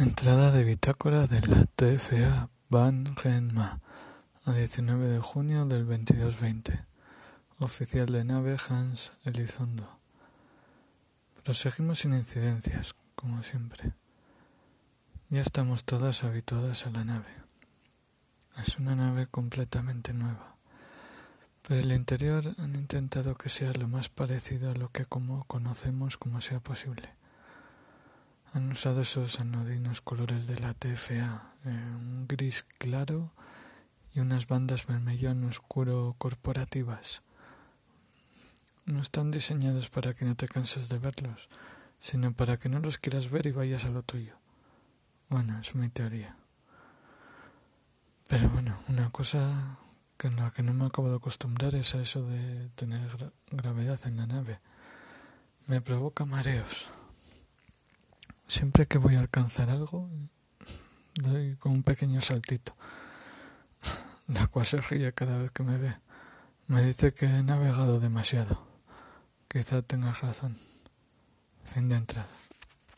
Entrada de bitácora de la TFA Van Renma a 19 de junio del 2220. Oficial de nave Hans Elizondo. Proseguimos sin incidencias, como siempre. Ya estamos todas habituadas a la nave. Es una nave completamente nueva. Pero el interior han intentado que sea lo más parecido a lo que como conocemos como sea posible han usado esos anodinos colores de la TFA, eh, un gris claro y unas bandas vermellón oscuro corporativas. No están diseñados para que no te canses de verlos, sino para que no los quieras ver y vayas a lo tuyo. Bueno, es mi teoría. Pero bueno, una cosa con la que no me acabo de acostumbrar es a eso de tener gravedad en la nave. Me provoca mareos. Siempre que voy a alcanzar algo, doy con un pequeño saltito. La cual se ríe cada vez que me ve. Me dice que he navegado demasiado. Quizá tengas razón. Fin de entrada.